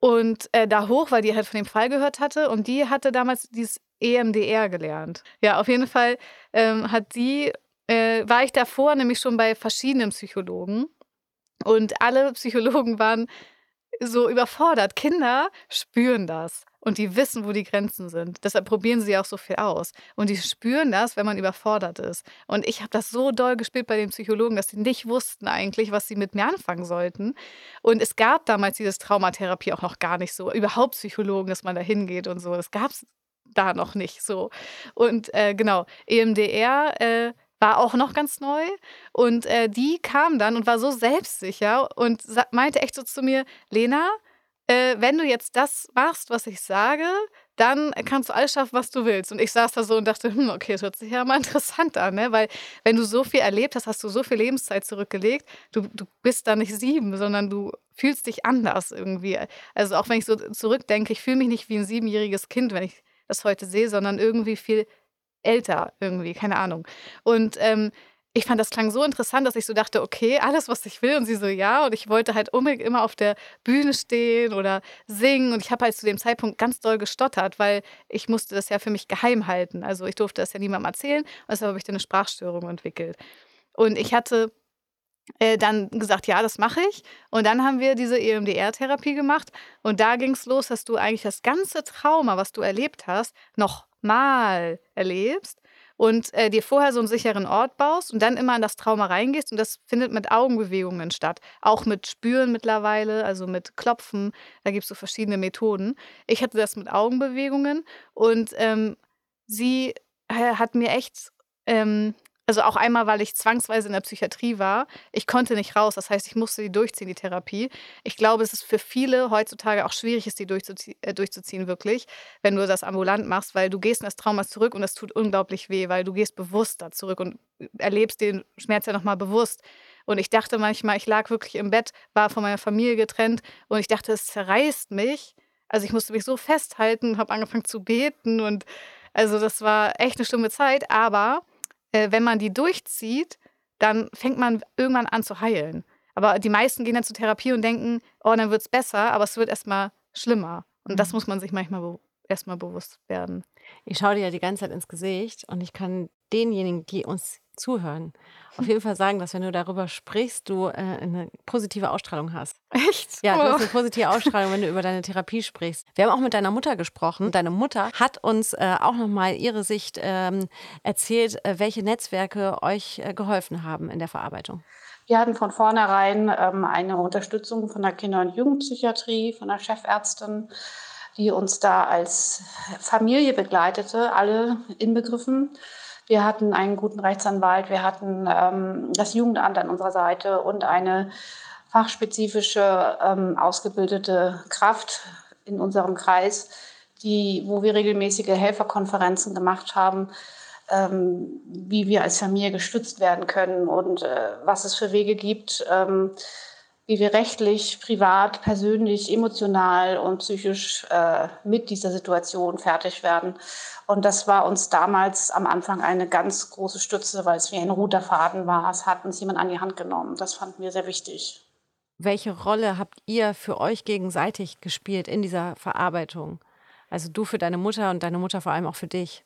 und, äh, da hoch, weil die halt von dem Fall gehört hatte und die hatte damals dieses EMDR gelernt. Ja, auf jeden Fall, ähm, hat die äh, war ich davor nämlich schon bei verschiedenen Psychologen und alle Psychologen waren so überfordert. Kinder spüren das und die wissen, wo die Grenzen sind. Deshalb probieren sie auch so viel aus. Und die spüren das, wenn man überfordert ist. Und ich habe das so doll gespielt bei den Psychologen, dass sie nicht wussten eigentlich, was sie mit mir anfangen sollten. Und es gab damals dieses Traumatherapie auch noch gar nicht so. Überhaupt Psychologen, dass man da hingeht und so. Das gab es da noch nicht so. Und äh, genau, EMDR äh, war auch noch ganz neu. Und äh, die kam dann und war so selbstsicher und meinte echt so zu mir, Lena, äh, wenn du jetzt das machst, was ich sage, dann kannst du alles schaffen, was du willst. Und ich saß da so und dachte, hm, okay, das hört sich ja mal interessant an, ne? Weil wenn du so viel erlebt hast, hast du so viel Lebenszeit zurückgelegt, du, du bist da nicht sieben, sondern du fühlst dich anders irgendwie. Also auch wenn ich so zurückdenke, ich fühle mich nicht wie ein siebenjähriges Kind, wenn ich das heute sehe, sondern irgendwie viel älter irgendwie, keine Ahnung. Und ähm, ich fand, das klang so interessant, dass ich so dachte, okay, alles, was ich will. Und sie so, ja. Und ich wollte halt unbedingt immer auf der Bühne stehen oder singen. Und ich habe halt zu dem Zeitpunkt ganz doll gestottert, weil ich musste das ja für mich geheim halten. Also ich durfte das ja niemandem erzählen. Und deshalb habe ich dann eine Sprachstörung entwickelt. Und ich hatte äh, dann gesagt, ja, das mache ich. Und dann haben wir diese EMDR-Therapie gemacht. Und da ging es los, dass du eigentlich das ganze Trauma, was du erlebt hast, noch mal erlebst und äh, dir vorher so einen sicheren Ort baust und dann immer in das Trauma reingehst. Und das findet mit Augenbewegungen statt. Auch mit Spüren mittlerweile, also mit Klopfen. Da gibt es so verschiedene Methoden. Ich hatte das mit Augenbewegungen und ähm, sie äh, hat mir echt ähm, also auch einmal, weil ich zwangsweise in der Psychiatrie war. Ich konnte nicht raus. Das heißt, ich musste die durchziehen, die Therapie. Ich glaube, es ist für viele heutzutage auch schwierig, ist die durchzuzie äh, durchzuziehen, wirklich, wenn du das ambulant machst, weil du gehst in das Trauma zurück und das tut unglaublich weh, weil du gehst bewusst da zurück und erlebst den Schmerz ja nochmal bewusst. Und ich dachte manchmal, ich lag wirklich im Bett, war von meiner Familie getrennt und ich dachte, es zerreißt mich. Also ich musste mich so festhalten, habe angefangen zu beten und also das war echt eine schlimme Zeit, aber äh, wenn man die durchzieht, dann fängt man irgendwann an zu heilen. Aber die meisten gehen dann zur Therapie und denken, oh, dann wird es besser, aber es wird erstmal schlimmer. Und das Mhm. muss man sich manchmal be erstmal bewusst werden. Ich schaue dir ja die ganze Zeit ins Gesicht und ich kann denjenigen, die uns zuhören, auf jeden Fall sagen, dass wenn du darüber sprichst, du äh, eine positive Ausstrahlung hast. Echt? Ja, du Oh. hast eine positive Ausstrahlung, wenn du über deine Therapie sprichst. Wir haben auch mit deiner Mutter gesprochen. Deine Mutter hat uns äh, auch nochmal ihre Sicht ähm, erzählt, äh, welche Netzwerke euch äh, geholfen haben in der Verarbeitung. Wir hatten von vornherein ähm, eine Unterstützung von der Kinder- und Jugendpsychiatrie, von der Chefärztin, die uns da als Familie begleitete, alle inbegriffen. Wir hatten einen guten Rechtsanwalt, wir hatten ähm, das Jugendamt an unserer Seite und eine fachspezifische, ähm, ausgebildete Kraft in unserem Kreis, die, wo wir regelmäßige Helferkonferenzen gemacht haben, ähm, wie wir als Familie gestützt werden können und äh, was es für Wege gibt, ähm, wie wir rechtlich, privat, persönlich, emotional und psychisch äh, mit dieser Situation fertig werden. Und das war uns damals am Anfang eine ganz große Stütze, weil es wie ein roter Faden war. Es hat uns jemand an die Hand genommen. Das fanden wir sehr wichtig. Welche Rolle habt ihr für euch gegenseitig gespielt in dieser Verarbeitung? Also du für deine Mutter und deine Mutter vor allem auch für dich.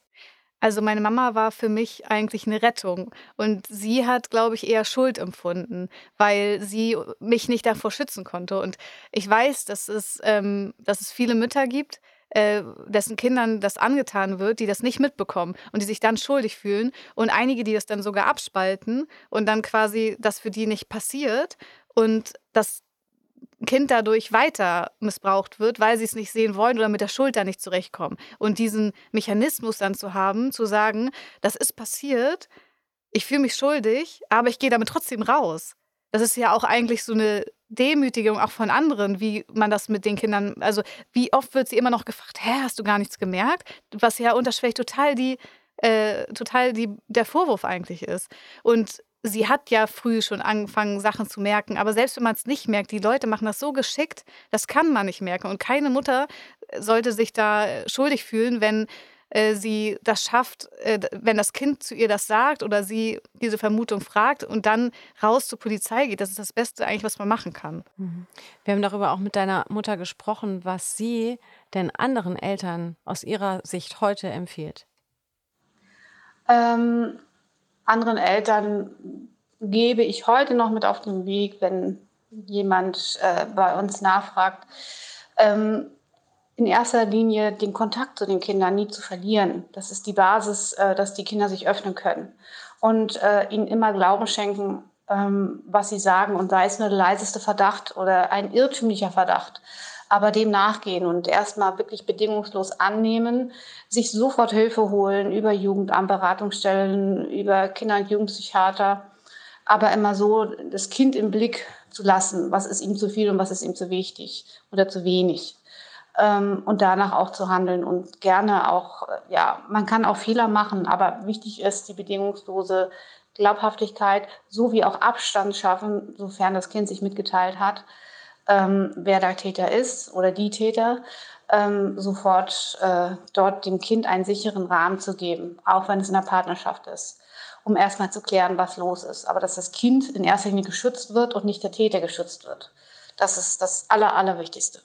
Also meine Mama war für mich eigentlich eine Rettung. Und sie hat, glaube ich, eher Schuld empfunden, weil sie mich nicht davor schützen konnte. Und ich weiß, dass es, ähm, dass es viele Mütter gibt, äh, dessen Kindern das angetan wird, die das nicht mitbekommen und die sich dann schuldig fühlen. Und einige, die das dann sogar abspalten und dann quasi das für die nicht passiert. Und das Kind dadurch weiter missbraucht wird, weil sie es nicht sehen wollen oder mit der Schuld da nicht zurechtkommen. Und diesen Mechanismus dann zu haben, zu sagen, das ist passiert, ich fühle mich schuldig, aber ich gehe damit trotzdem raus. Das ist ja auch eigentlich so eine Demütigung auch von anderen, wie man das mit den Kindern, also wie oft wird sie immer noch gefragt, hä, hast du gar nichts gemerkt? Was ja unterschwelligt total die, äh, total die, der Vorwurf eigentlich ist. Und sie hat ja früh schon angefangen, Sachen zu merken. Aber selbst wenn man es nicht merkt, die Leute machen das so geschickt, das kann man nicht merken. Und keine Mutter äh, sollte sich da äh, schuldig fühlen, wenn äh, sie das schafft, äh, wenn das Kind zu ihr das sagt oder sie diese Vermutung fragt und dann raus zur Polizei geht. Das ist das Beste eigentlich, was man machen kann. Mhm. Wir haben darüber auch mit deiner Mutter gesprochen, was sie denn anderen Eltern aus ihrer Sicht heute empfiehlt. Ähm, anderen Eltern gebe ich heute noch mit auf den Weg, wenn jemand äh, bei uns nachfragt, ähm, in erster Linie den Kontakt zu den Kindern nie zu verlieren. Das ist die Basis, äh, dass die Kinder sich öffnen können. Und äh, ihnen immer Glauben schenken, ähm, was sie sagen. Und sei es nur der leiseste Verdacht oder ein irrtümlicher Verdacht aber dem nachgehen und erstmal wirklich bedingungslos annehmen, sich sofort Hilfe holen über Jugendamt, Beratungsstellen, über Kinder- und Jugendpsychiater, aber immer so das Kind im Blick zu lassen, was ist ihm zu viel und was ist ihm zu wichtig oder zu wenig. Ähm, und danach auch zu handeln und gerne auch, ja, man kann auch Fehler machen, aber wichtig ist die bedingungslose Glaubhaftigkeit sowie auch Abstand schaffen, sofern das Kind sich mitgeteilt hat, ähm, wer der Täter ist oder die Täter, ähm, sofort äh, dort dem Kind einen sicheren Rahmen zu geben, auch wenn es in der Partnerschaft ist, um erstmal zu klären, was los ist. Aber dass das Kind in erster Linie geschützt wird und nicht der Täter geschützt wird. Das ist das Aller, Allerwichtigste.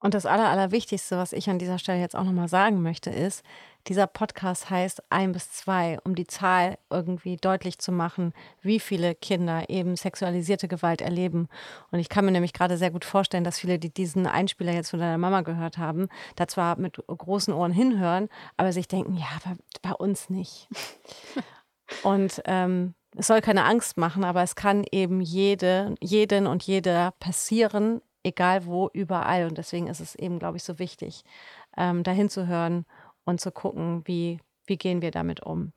Und das Aller, Allerwichtigste, was ich an dieser Stelle jetzt auch nochmal sagen möchte, ist, dieser Podcast heißt ein bis zwei, um die Zahl irgendwie deutlich zu machen, wie viele Kinder eben sexualisierte Gewalt erleben. Und ich kann mir nämlich gerade sehr gut vorstellen, dass viele, die diesen Einspieler jetzt von deiner Mama gehört haben, da zwar mit großen Ohren hinhören, aber sich denken, ja, bei, bei uns nicht. Und ähm, es soll keine Angst machen, aber es kann eben jede, jeden und jeder passieren, egal wo, überall. Und deswegen ist es eben, glaube ich, so wichtig, ähm, dahin zu hören und zu gucken, wie, wie gehen wir damit um.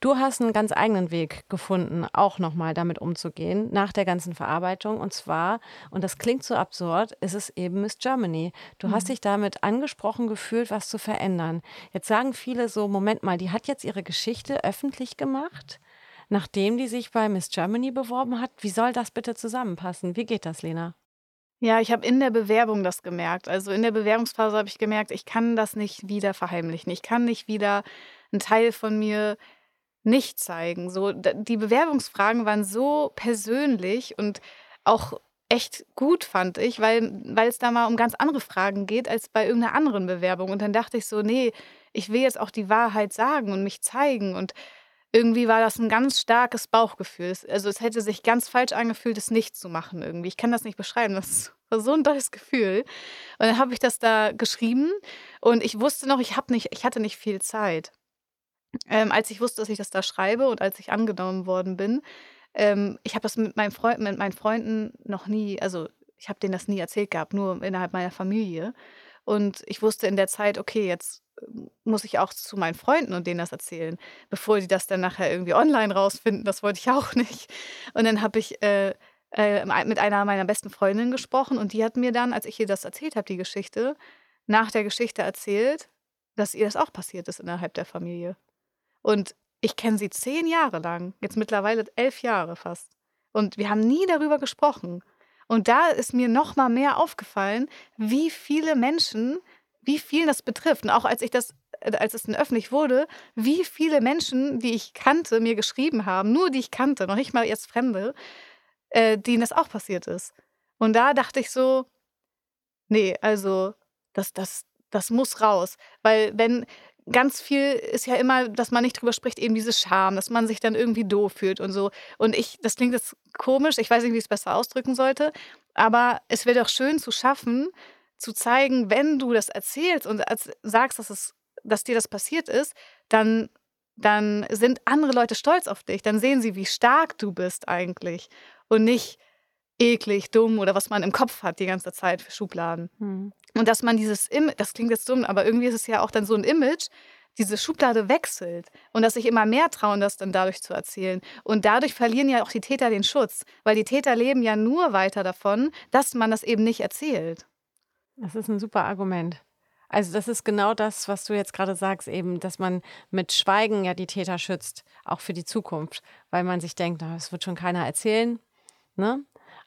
Du hast einen ganz eigenen Weg gefunden, auch nochmal damit umzugehen, nach der ganzen Verarbeitung. Und zwar, und das klingt so absurd, ist es eben Miss Germany. Du mhm. hast dich damit angesprochen gefühlt, was zu verändern. Jetzt sagen viele so, Moment mal, die hat jetzt ihre Geschichte öffentlich gemacht, nachdem die sich bei Miss Germany beworben hat. Wie soll das bitte zusammenpassen? Wie geht das, Lena? Ja, ich habe in der Bewerbung das gemerkt. Also in der Bewerbungsphase habe ich gemerkt, ich kann das nicht wieder verheimlichen. Ich kann nicht wieder einen Teil von mir nicht zeigen. So, die Bewerbungsfragen waren so persönlich und auch echt gut, fand ich, weil, weil es da mal um ganz andere Fragen geht als bei irgendeiner anderen Bewerbung. Und dann dachte ich so, nee, ich will jetzt auch die Wahrheit sagen und mich zeigen. Und irgendwie war das ein ganz starkes Bauchgefühl. also es hätte sich ganz falsch angefühlt, es nicht zu machen irgendwie. Ich kann das nicht beschreiben. Das war so ein tolles Gefühl. Und dann habe ich das da geschrieben und ich wusste noch, ich, nicht, ich hatte nicht viel Zeit. Ähm, als ich wusste, dass ich das da schreibe und als ich angenommen worden bin, ähm, ich habe das mit, meinem Freund, mit meinen Freunden noch nie, also ich habe denen das nie erzählt gehabt, nur innerhalb meiner Familie. Und ich wusste in der Zeit, okay, jetzt muss ich auch zu meinen Freunden und denen das erzählen, bevor die das dann nachher irgendwie online rausfinden. Das wollte ich auch nicht. Und dann habe ich äh, äh, mit einer meiner besten Freundinnen gesprochen und die hat mir dann, als ich ihr das erzählt habe, die Geschichte, nach der Geschichte erzählt, dass ihr das auch passiert ist innerhalb der Familie. Und ich kenne sie zehn Jahre lang, jetzt mittlerweile elf Jahre fast. Und wir haben nie darüber gesprochen. Und da ist mir noch mal mehr aufgefallen, wie viele Menschen wie viel das betrifft. Und auch als ich das, äh, als es dann öffentlich wurde, wie viele Menschen, die ich kannte, mir geschrieben haben, nur die ich kannte, noch nicht mal jetzt Fremde, äh, denen das auch passiert ist. Und da dachte ich so, nee, also das, das, das muss raus. Weil wenn ganz viel ist ja immer, dass man nicht drüber spricht, eben diese Scham, dass man sich dann irgendwie doof fühlt und so. Und ich, das klingt jetzt komisch, ich weiß nicht, wie ich es besser ausdrücken sollte, aber es wäre doch schön zu schaffen, zu zeigen, wenn du das erzählst und sagst, dass, es, dass dir das passiert ist, dann, dann sind andere Leute stolz auf dich. Dann sehen sie, wie stark du bist eigentlich. Und nicht eklig, dumm oder was man im Kopf hat die ganze Zeit für Schubladen. Mhm. Und dass man dieses Image, das klingt jetzt dumm, aber irgendwie ist es ja auch dann so ein Image, diese Schublade wechselt und dass sich immer mehr trauen, das dann dadurch zu erzählen. Und dadurch verlieren ja auch die Täter den Schutz, weil die Täter leben ja nur weiter davon, dass man das eben nicht erzählt. Das ist ein super Argument. Also das ist genau das, was du jetzt gerade sagst, eben, dass man mit Schweigen ja die Täter schützt, auch für die Zukunft, weil man sich denkt, es wird schon keiner erzählen. Ne?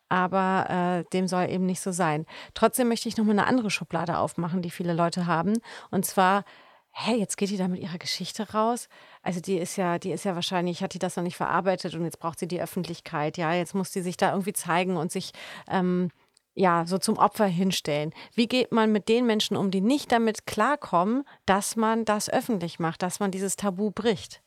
aber äh, dem soll eben nicht so sein. Trotzdem möchte ich noch mal eine andere Schublade aufmachen, die viele Leute haben. Und zwar, hä, jetzt geht die da mit ihrer Geschichte raus. Also die ist ja, die ist ja wahrscheinlich, hat die das noch nicht verarbeitet und jetzt braucht sie die Öffentlichkeit. Ja, jetzt muss sie sich da irgendwie zeigen und sich ähm, ja, so zum Opfer hinstellen. Wie geht man mit den Menschen um, die nicht damit klarkommen, dass man das öffentlich macht, dass man dieses Tabu bricht?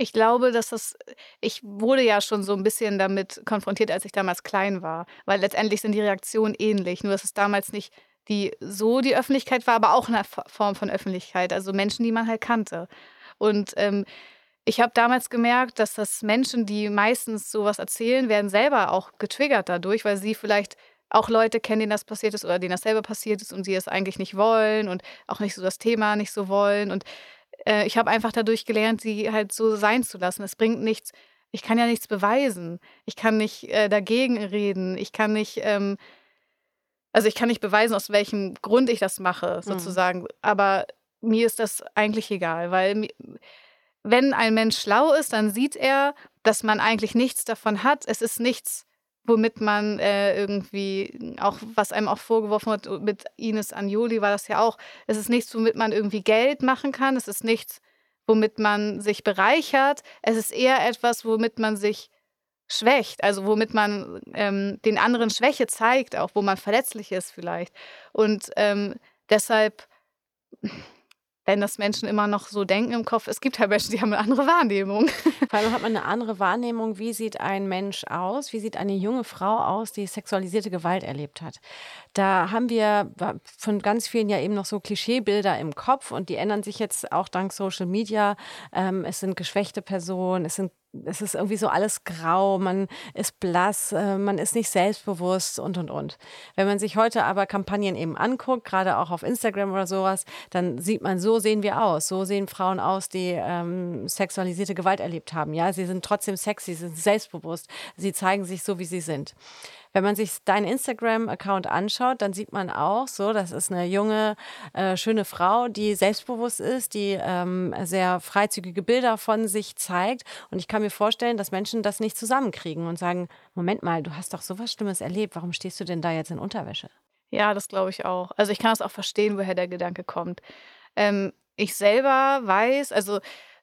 Ich glaube, dass das ich wurde ja schon so ein bisschen damit konfrontiert, als ich damals klein war, weil letztendlich sind die Reaktionen ähnlich, nur dass es damals nicht die so die Öffentlichkeit war, aber auch eine Form von Öffentlichkeit, also Menschen, die man halt kannte. Und, ähm, ich habe damals gemerkt, dass das Menschen, die meistens sowas erzählen, werden selber auch getriggert dadurch, weil sie vielleicht auch Leute kennen, denen das passiert ist oder denen das selber passiert ist und sie es eigentlich nicht wollen und auch nicht so das Thema nicht so wollen und äh, ich habe einfach dadurch gelernt, sie halt so sein zu lassen. Es bringt nichts. Ich kann ja nichts beweisen. Ich kann nicht äh, dagegen reden. Ich kann nicht, ähm, also ich kann nicht beweisen, aus welchem Grund ich das mache, mhm. sozusagen. Mhm. Aber mir ist das eigentlich egal, weil wenn ein Mensch schlau ist, dann sieht er, dass man eigentlich nichts davon hat. Es ist nichts womit man äh, irgendwie auch, was einem auch vorgeworfen wird, mit Ines Anjoli war das ja auch, es ist nichts, womit man irgendwie Geld machen kann, es ist nichts, womit man sich bereichert, es ist eher etwas, womit man sich schwächt, also womit man ähm, den anderen Schwäche zeigt, auch wo man verletzlich ist vielleicht. Und ähm, deshalb wenn das Menschen immer noch so denken im Kopf, es gibt halt Menschen, die haben eine andere Wahrnehmung. Vor allem hat man eine andere Wahrnehmung, wie sieht ein Mensch aus, wie sieht eine junge Frau aus, die sexualisierte Gewalt erlebt hat. Da haben wir von ganz vielen ja eben noch so Klischeebilder im Kopf und die ändern sich jetzt auch dank Social Media. Ähm, es sind geschwächte Personen, es sind es ist irgendwie so alles grau, man ist blass, äh, man ist nicht selbstbewusst und, und, und. Wenn man sich heute aber Kampagnen eben anguckt, gerade auch auf Instagram oder sowas, dann sieht man, so sehen wir aus. So sehen Frauen aus, die ähm, sexualisierte Gewalt erlebt haben. Ja, sie sind trotzdem sexy, sie sind selbstbewusst, sie zeigen sich so, wie sie sind. Wenn man sich deinen Instagram-Account anschaut, dann sieht man auch so, das ist eine junge, äh, schöne Frau, die selbstbewusst ist, die ähm, sehr freizügige Bilder von sich zeigt. Und ich kann mir vorstellen, dass Menschen das nicht zusammenkriegen und sagen, Moment mal, du hast doch sowas Schlimmes erlebt, warum stehst du denn da jetzt in Unterwäsche? Ja, das glaube ich auch. Also ich kann das auch verstehen, woher der Gedanke kommt. Ähm, ich selber weiß, also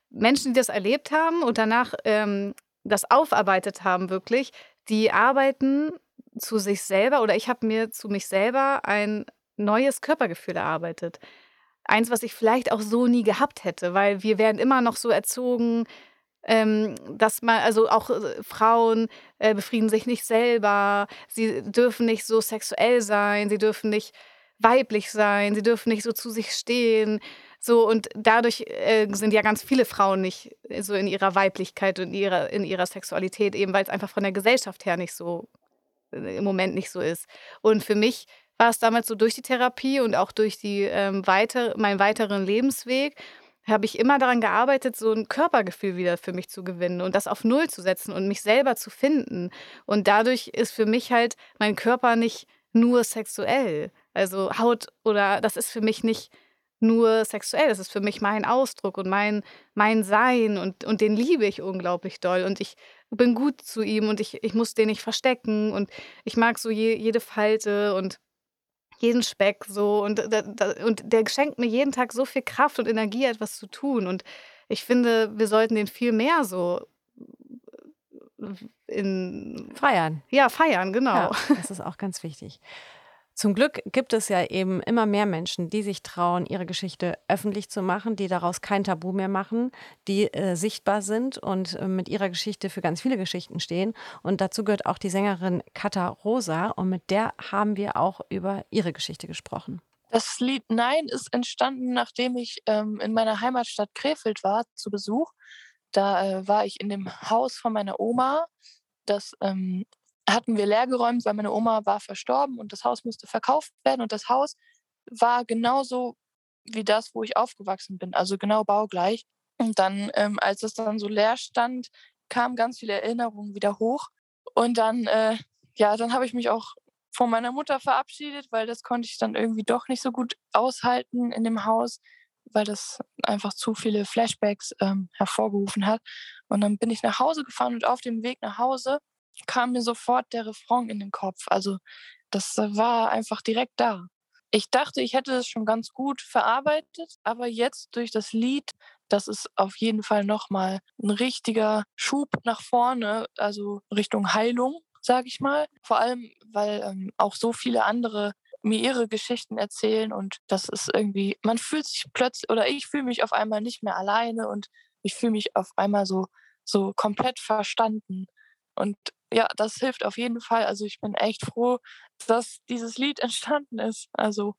Menschen, die das erlebt haben und danach ähm, das aufarbeitet haben, wirklich, die arbeiten zu sich selber oder ich habe mir zu mich selber ein neues Körpergefühl erarbeitet. Eins, was ich vielleicht auch so nie gehabt hätte, weil wir werden immer noch so erzogen, ähm, dass man, also auch äh, Frauen äh, befrieden sich nicht selber, sie dürfen nicht so sexuell sein, sie dürfen nicht weiblich sein, sie dürfen nicht so zu sich stehen. So, und dadurch äh, sind ja ganz viele Frauen nicht so in ihrer Weiblichkeit und ihrer, in ihrer Sexualität, eben weil es einfach von der Gesellschaft her nicht so im Moment nicht so ist. Und für mich war es damals so durch die Therapie und auch durch die, ähm, weiter, meinen weiteren Lebensweg, habe ich immer daran gearbeitet, so ein Körpergefühl wieder für mich zu gewinnen und das auf Null zu setzen und mich selber zu finden. Und dadurch ist für mich halt mein Körper nicht nur sexuell. Also Haut oder das ist für mich nicht nur sexuell. Das ist für mich mein Ausdruck und mein, mein Sein und, und den liebe ich unglaublich doll. Und ich bin gut zu ihm und ich, ich muss den nicht verstecken und ich mag so je, jede Falte und jeden Speck so und, und der schenkt mir jeden Tag so viel Kraft und Energie, etwas zu tun. Und ich finde, wir sollten den viel mehr so in feiern. Ja, feiern, genau. Ja, das ist auch ganz wichtig. Zum Glück gibt es ja eben immer mehr Menschen, die sich trauen, ihre Geschichte öffentlich zu machen, die daraus kein Tabu mehr machen, die äh, sichtbar sind und äh, mit ihrer Geschichte für ganz viele Geschichten stehen. Und dazu gehört auch die Sängerin Katha Rosa und mit der haben wir auch über ihre Geschichte gesprochen. Das Lied Nein ist entstanden, nachdem ich ähm, in meiner Heimatstadt Krefeld war zu Besuch. Da äh, war ich in dem Haus von meiner Oma. Das ähm, hatten wir leergeräumt, weil meine Oma war verstorben und das Haus musste verkauft werden. Und das Haus war genauso wie das, wo ich aufgewachsen bin, also genau baugleich. Und dann, ähm, als es dann so leer stand, kamen ganz viele Erinnerungen wieder hoch. Und dann, äh, ja, dann habe ich mich auch von meiner Mutter verabschiedet, weil das konnte ich dann irgendwie doch nicht so gut aushalten in dem Haus, weil das einfach zu viele Flashbacks ähm, hervorgerufen hat. Und dann bin ich nach Hause gefahren und auf dem Weg nach Hause kam mir sofort der Refrain in den Kopf. Also das war einfach direkt da. Ich dachte, ich hätte es schon ganz gut verarbeitet, aber jetzt durch das Lied, das ist auf jeden Fall nochmal ein richtiger Schub nach vorne, also Richtung Heilung, sage ich mal. Vor allem, weil ähm, auch so viele andere mir ihre Geschichten erzählen und das ist irgendwie, man fühlt sich plötzlich, oder ich fühle mich auf einmal nicht mehr alleine und ich fühle mich auf einmal so, so komplett verstanden. Und ja, das hilft auf jeden Fall. Also ich bin echt froh, dass dieses Lied entstanden ist. Also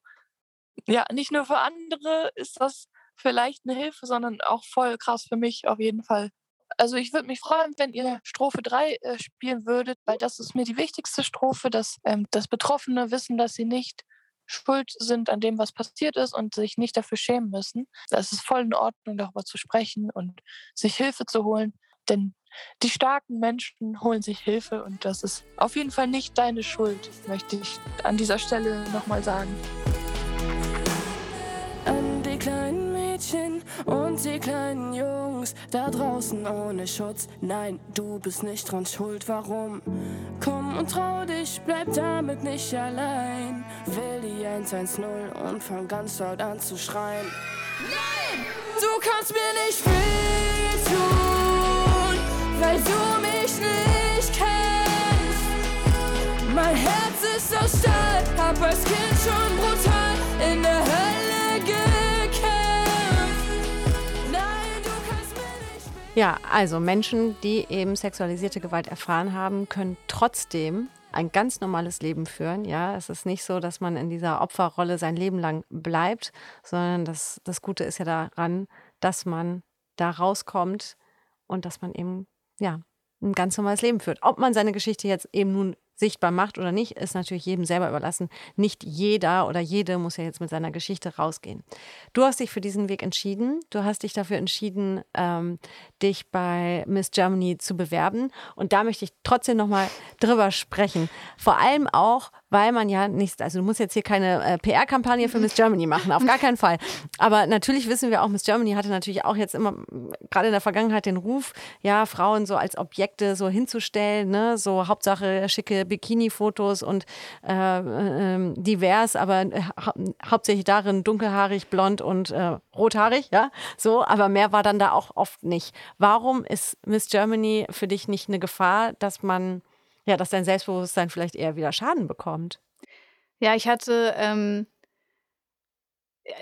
ja, nicht nur für andere ist das vielleicht eine Hilfe, sondern auch voll krass für mich auf jeden Fall. Also ich würde mich freuen, wenn ihr Strophe 3 äh, spielen würdet, weil das ist mir die wichtigste Strophe, dass, ähm, dass Betroffene wissen, dass sie nicht schuld sind an dem, was passiert ist und sich nicht dafür schämen müssen. Es ist voll in Ordnung, darüber zu sprechen und sich Hilfe zu holen. Denn die starken Menschen holen sich Hilfe und das ist auf jeden Fall nicht deine Schuld, möchte ich an dieser Stelle nochmal sagen. An die kleinen Mädchen und die kleinen Jungs da draußen ohne Schutz. Nein, du bist nicht dran schuld. Warum? Komm und trau dich, bleib damit nicht allein. Will die 110 und fang ganz laut an zu schreien. Nein! Du kannst mir nicht wehtun weil du mich nicht kennst. Mein Herz ist aus Stahl, hab als Kind schon brutal in der Hölle gekämpft. Nein, du kannst mir nicht. Ja, also Menschen, die eben sexualisierte Gewalt erfahren haben, können trotzdem ein ganz normales Leben führen. Ja, es ist nicht so, dass man in dieser Opferrolle sein Leben lang bleibt, sondern das, das Gute ist ja daran, dass man da rauskommt und dass man eben ja, ein ganz normales Leben führt. Ob man seine Geschichte jetzt eben nun sichtbar macht oder nicht, ist natürlich jedem selber überlassen. Nicht jeder oder jede muss ja jetzt mit seiner Geschichte rausgehen. Du hast dich für diesen Weg entschieden. Du hast dich dafür entschieden, ähm, dich bei Miss Germany zu bewerben. Und da möchte ich trotzdem nochmal drüber sprechen. Vor allem auch, weil man ja nicht, also du musst jetzt hier keine äh, PR-Kampagne für Miss Germany machen, auf gar keinen Fall. Aber natürlich wissen wir auch, Miss Germany hatte natürlich auch jetzt immer, gerade in der Vergangenheit, den Ruf, ja, Frauen so als Objekte so hinzustellen, ne, so Hauptsache schicke Bikini-Fotos und äh, äh, divers, aber äh, hau hauptsächlich darin dunkelhaarig, blond und äh, rothaarig, ja, so, aber mehr war dann da auch oft nicht. Warum ist Miss Germany für dich nicht eine Gefahr, dass man ja, dass dein Selbstbewusstsein vielleicht eher wieder Schaden bekommt. Ja, ich hatte ähm,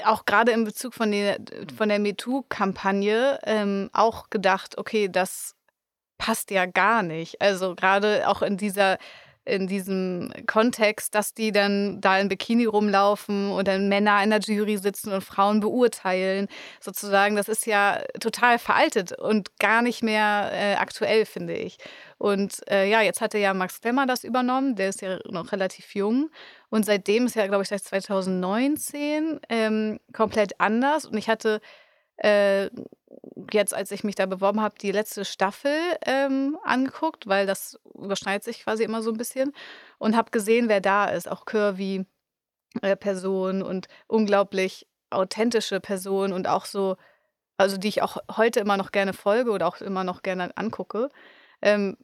auch gerade in Bezug von der, von der MeToo-Kampagne ähm, auch gedacht, okay, das passt ja gar nicht. Also gerade auch in dieser in diesem Kontext, dass die dann da in Bikini rumlaufen und dann Männer in der Jury sitzen und Frauen beurteilen, sozusagen, das ist ja total veraltet und gar nicht mehr äh, aktuell, finde ich. Und äh, ja, jetzt hatte ja Max Klemmer das übernommen, der ist ja noch relativ jung. Und seitdem ist ja, glaube ich, seit 2019 ähm, komplett anders. Und ich hatte äh, jetzt, als ich mich da beworben habe, die letzte Staffel ähm, angeguckt, weil das überschneidet sich quasi immer so ein bisschen. Und habe gesehen, wer da ist. Auch Curvy äh, Person und unglaublich authentische Person und auch so, also die ich auch heute immer noch gerne folge oder auch immer noch gerne angucke. Ähm,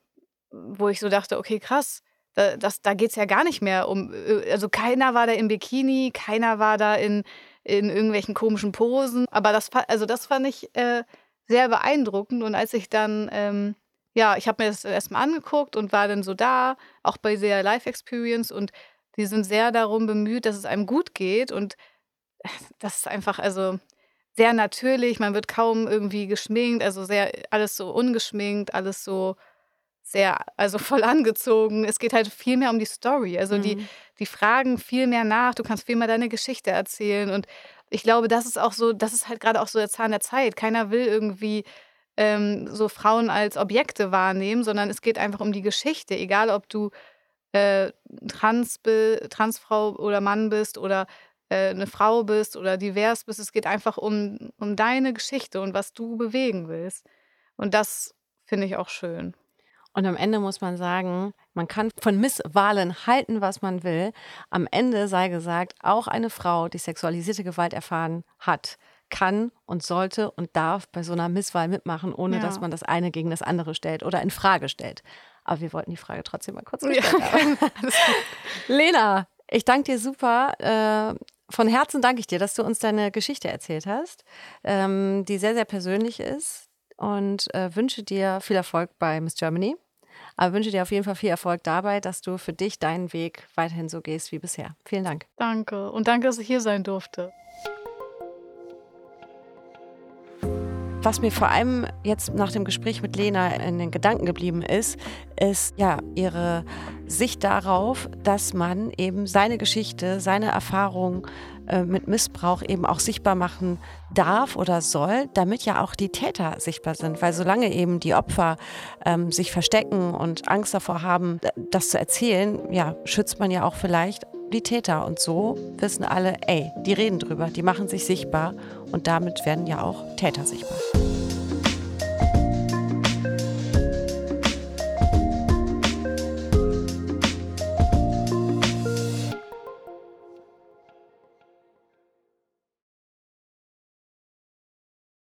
wo ich so dachte, okay, krass, da, da geht es ja gar nicht mehr um, äh, also keiner war da im Bikini, keiner war da in, in irgendwelchen komischen Posen. Aber das, also das fand ich äh, sehr beeindruckend. Und als ich dann, ähm, ja, ich habe mir das erstmal angeguckt und war dann so da, auch bei der Live Experience und die sind sehr darum bemüht, dass es einem gut geht und das ist einfach also sehr natürlich. Man wird kaum irgendwie geschminkt, also sehr alles so ungeschminkt, alles so sehr also voll angezogen. Es geht halt viel mehr um die Story. Also die Mhm. die fragen viel mehr nach. Du kannst viel mehr deine Geschichte erzählen und ich glaube, das ist auch so das ist halt gerade auch so der Zahn der Zeit. Keiner will irgendwie, ähm, so Frauen als Objekte wahrnehmen, sondern es geht einfach um die Geschichte, egal ob du, äh, trans Transfrau oder Mann bist oder, äh, 'ne Frau bist oder divers bist. Es geht einfach um um deine Geschichte und was du bewegen willst. Und das finde ich auch schön. Und am Ende muss man sagen, man kann von Misswahlen halten, was man will. Am Ende sei gesagt, auch eine Frau, die sexualisierte Gewalt erfahren hat, kann und sollte und darf bei so einer Misswahl mitmachen, ohne dass Ja. man das eine gegen das andere stellt oder in Frage stellt. Aber wir wollten die Frage trotzdem mal kurz Ja, gut. Lena, ich danke dir super. Äh, von Herzen danke ich dir, dass du uns deine Geschichte erzählt hast, ähm, die sehr, sehr persönlich ist. Und äh, wünsche dir viel Erfolg bei Miss Germany. Aber wünsche dir auf jeden Fall viel Erfolg dabei, dass du für dich deinen Weg weiterhin so gehst wie bisher. Vielen Dank. Danke und danke, dass ich hier sein durfte. Was mir vor allem jetzt nach dem Gespräch mit Lena in den Gedanken geblieben ist, ist ja ihre Sicht darauf, dass man eben seine Geschichte, seine Erfahrung äh, mit Missbrauch eben auch sichtbar machen darf oder soll, damit ja auch die Täter sichtbar sind. Weil solange eben die Opfer ähm, sich verstecken und Angst davor haben, das zu erzählen, ja, schützt man ja auch vielleicht die Täter. Und so wissen alle, ey, die reden drüber, die machen sich sichtbar und damit werden ja auch Täter sichtbar.